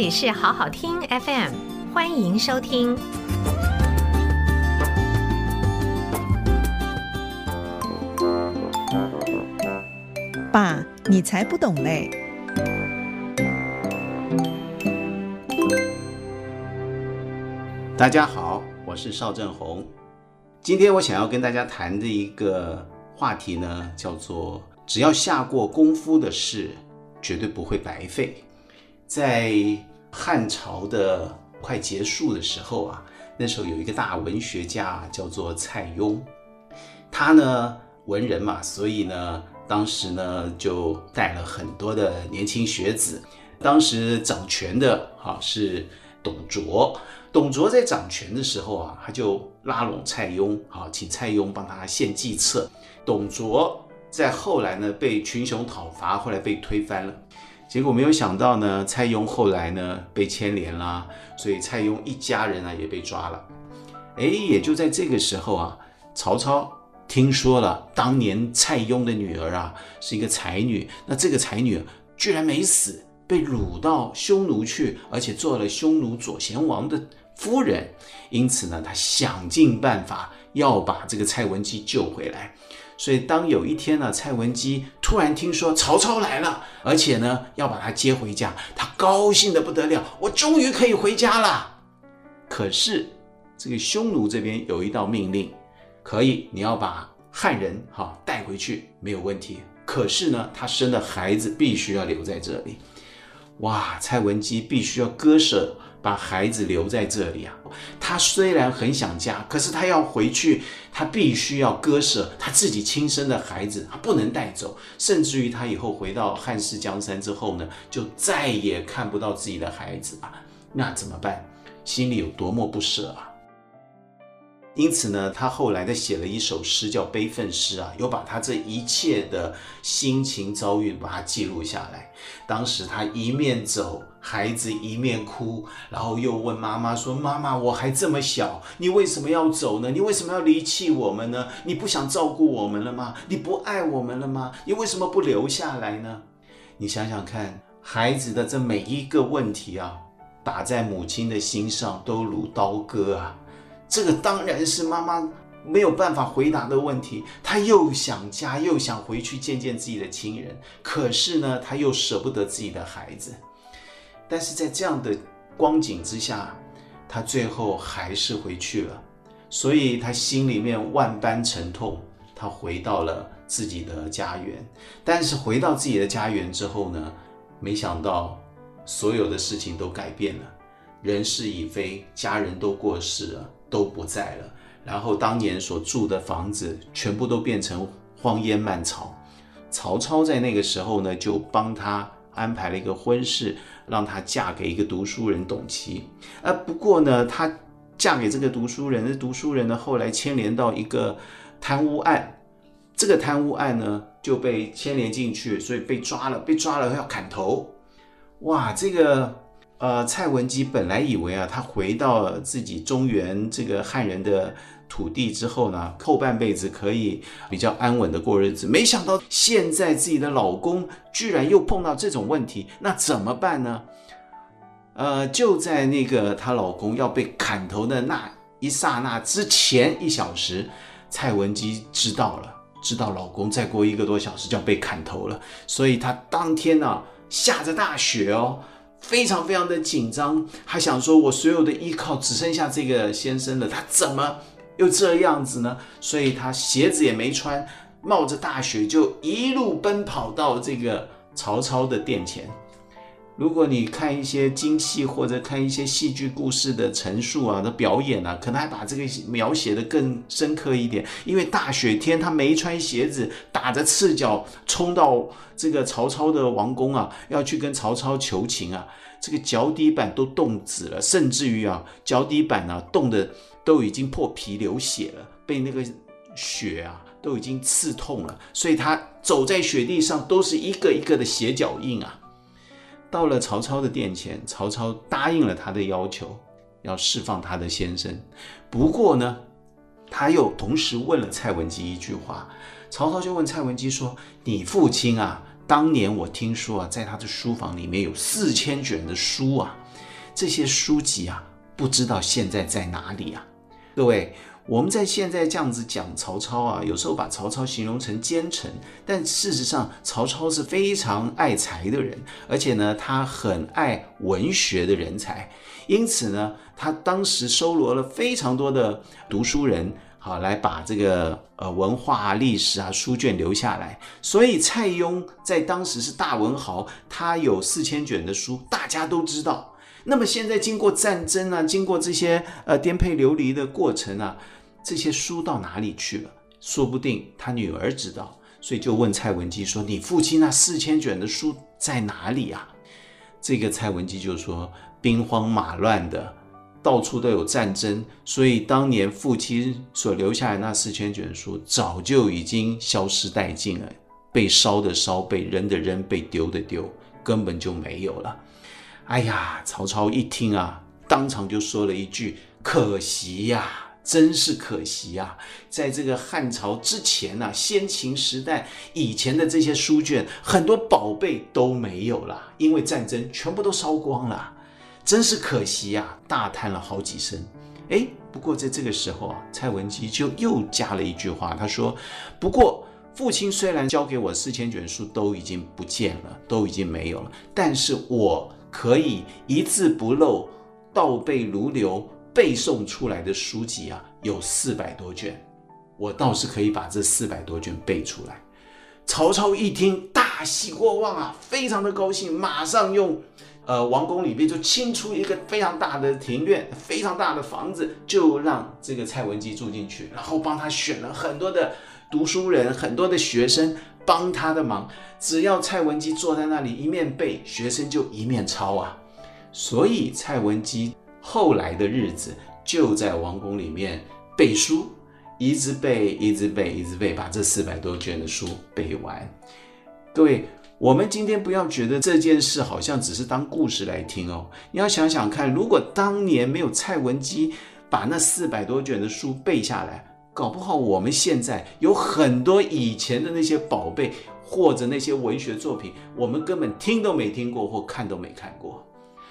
里是好好听 FM，欢迎收听。爸，你才不懂嘞！大家好，我是邵正红。今天我想要跟大家谈的一个话题呢，叫做“只要下过功夫的事，绝对不会白费”。在汉朝的快结束的时候啊，那时候有一个大文学家叫做蔡邕，他呢文人嘛，所以呢，当时呢就带了很多的年轻学子。当时掌权的哈是董卓，董卓在掌权的时候啊，他就拉拢蔡邕，好请蔡邕帮他献计策。董卓在后来呢被群雄讨伐，后来被推翻了。结果没有想到呢，蔡邕后来呢被牵连啦，所以蔡邕一家人啊也被抓了。哎，也就在这个时候啊，曹操听说了当年蔡邕的女儿啊是一个才女，那这个才女居然没死，被掳到匈奴去，而且做了匈奴左贤王的夫人。因此呢，他想尽办法要把这个蔡文姬救回来。所以，当有一天呢，蔡文姬突然听说曹操来了，而且呢要把他接回家，他高兴的不得了，我终于可以回家了。可是，这个匈奴这边有一道命令，可以你要把汉人哈带回去没有问题。可是呢，他生的孩子必须要留在这里。哇，蔡文姬必须要割舍。把孩子留在这里啊！他虽然很想家，可是他要回去，他必须要割舍他自己亲生的孩子，他不能带走。甚至于他以后回到汉室江山之后呢，就再也看不到自己的孩子啊！那怎么办？心里有多么不舍啊！因此呢，他后来他写了一首诗，叫《悲愤诗》啊，有把他这一切的心情遭遇把它记录下来。当时他一面走，孩子一面哭，然后又问妈妈说：“妈妈，我还这么小，你为什么要走呢？你为什么要离弃我们呢？你不想照顾我们了吗？你不爱我们了吗？你为什么不留下来呢？”你想想看，孩子的这每一个问题啊，打在母亲的心上，都如刀割啊。这个当然是妈妈没有办法回答的问题。她又想家，又想回去见见自己的亲人，可是呢，她又舍不得自己的孩子。但是在这样的光景之下，她最后还是回去了。所以她心里面万般沉痛，她回到了自己的家园。但是回到自己的家园之后呢，没想到所有的事情都改变了，人事已非，家人都过世了。都不在了，然后当年所住的房子全部都变成荒烟蔓草。曹操在那个时候呢，就帮他安排了一个婚事，让他嫁给一个读书人董琦。呃，不过呢，他嫁给这个读书人，这读书人呢后来牵连到一个贪污案，这个贪污案呢就被牵连进去，所以被抓了，被抓了要砍头。哇，这个。呃，蔡文姬本来以为啊，她回到自己中原这个汉人的土地之后呢，后半辈子可以比较安稳的过日子。没想到现在自己的老公居然又碰到这种问题，那怎么办呢？呃，就在那个她老公要被砍头的那一刹那之前一小时，蔡文姬知道了，知道老公再过一个多小时就要被砍头了，所以她当天呢，下着大雪哦。非常非常的紧张，还想说，我所有的依靠只剩下这个先生了，他怎么又这样子呢？所以他鞋子也没穿，冒着大雪就一路奔跑到这个曹操的殿前。如果你看一些京戏或者看一些戏剧故事的陈述啊的表演啊，可能还把这个描写的更深刻一点。因为大雪天，他没穿鞋子，打着赤脚冲到这个曹操的王宫啊，要去跟曹操求情啊，这个脚底板都冻紫了，甚至于啊，脚底板啊冻得都已经破皮流血了，被那个雪啊都已经刺痛了，所以他走在雪地上都是一个一个的血脚印啊。到了曹操的殿前，曹操答应了他的要求，要释放他的先生。不过呢，他又同时问了蔡文姬一句话。曹操就问蔡文姬说：“你父亲啊，当年我听说啊，在他的书房里面有四千卷的书啊，这些书籍啊，不知道现在在哪里啊？各位。我们在现在这样子讲曹操啊，有时候把曹操形容成奸臣，但事实上曹操是非常爱才的人，而且呢，他很爱文学的人才，因此呢，他当时收罗了非常多的读书人，好来把这个呃文化、历史啊书卷留下来。所以蔡邕在当时是大文豪，他有四千卷的书，大家都知道。那么现在经过战争啊，经过这些呃颠沛流离的过程啊。这些书到哪里去了？说不定他女儿知道，所以就问蔡文姬说：“你父亲那四千卷的书在哪里啊？”这个蔡文姬就说：“兵荒马乱的，到处都有战争，所以当年父亲所留下来那四千卷书早就已经消失殆尽了，被烧的烧，被扔的扔，被丢的丢，根本就没有了。”哎呀，曹操一听啊，当场就说了一句：“可惜呀。”真是可惜啊！在这个汉朝之前呢、先秦时代以前的这些书卷，很多宝贝都没有了，因为战争全部都烧光了，真是可惜呀、啊！大叹了好几声。哎，不过在这个时候啊，蔡文姬就又加了一句话，她说：“不过父亲虽然交给我四千卷书都已经不见了，都已经没有了，但是我可以一字不漏，倒背如流。”背诵出来的书籍啊，有四百多卷，我倒是可以把这四百多卷背出来。曹操一听，大喜过望啊，非常的高兴，马上用呃王宫里面就清出一个非常大的庭院，非常大的房子，就让这个蔡文姬住进去，然后帮他选了很多的读书人，很多的学生帮他的忙。只要蔡文姬坐在那里一面背，学生就一面抄啊。所以蔡文姬。后来的日子就在王宫里面背书，一直背，一直背，一直背，把这四百多卷的书背完。各位，我们今天不要觉得这件事好像只是当故事来听哦，你要想想看，如果当年没有蔡文姬把那四百多卷的书背下来，搞不好我们现在有很多以前的那些宝贝或者那些文学作品，我们根本听都没听过或看都没看过。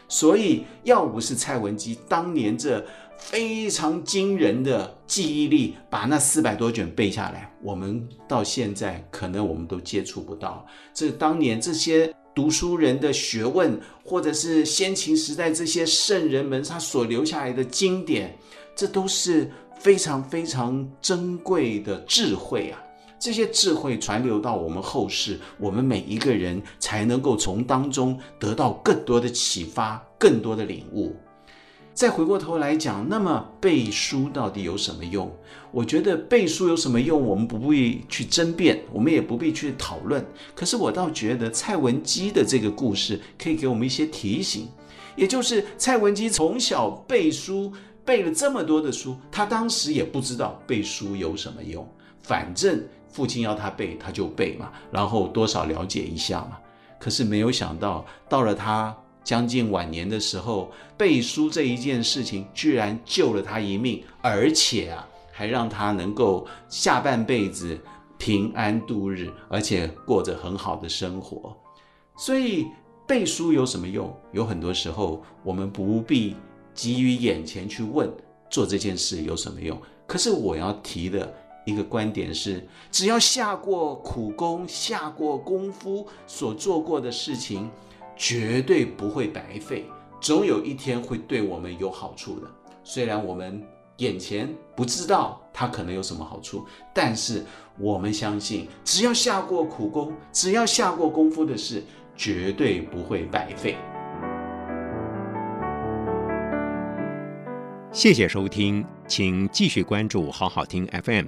所以，要不是蔡文姬当年这非常惊人的记忆力，把那四百多卷背下来，我们到现在可能我们都接触不到。这当年这些读书人的学问，或者是先秦时代这些圣人们他所留下来的经典，这都是非常非常珍贵的智慧啊。这些智慧传流到我们后世，我们每一个人才能够从当中得到更多的启发，更多的领悟。再回过头来讲，那么背书到底有什么用？我觉得背书有什么用，我们不必去争辩，我们也不必去讨论。可是我倒觉得蔡文姬的这个故事可以给我们一些提醒，也就是蔡文姬从小背书，背了这么多的书，她当时也不知道背书有什么用，反正。父亲要他背，他就背嘛，然后多少了解一下嘛。可是没有想到，到了他将近晚年的时候，背书这一件事情居然救了他一命，而且啊，还让他能够下半辈子平安度日，而且过着很好的生活。所以背书有什么用？有很多时候我们不必急于眼前去问做这件事有什么用。可是我要提的。一个观点是，只要下过苦功、下过功夫，所做过的事情，绝对不会白费，总有一天会对我们有好处的。虽然我们眼前不知道它可能有什么好处，但是我们相信，只要下过苦功、只要下过功夫的事，绝对不会白费。谢谢收听，请继续关注好好听 FM。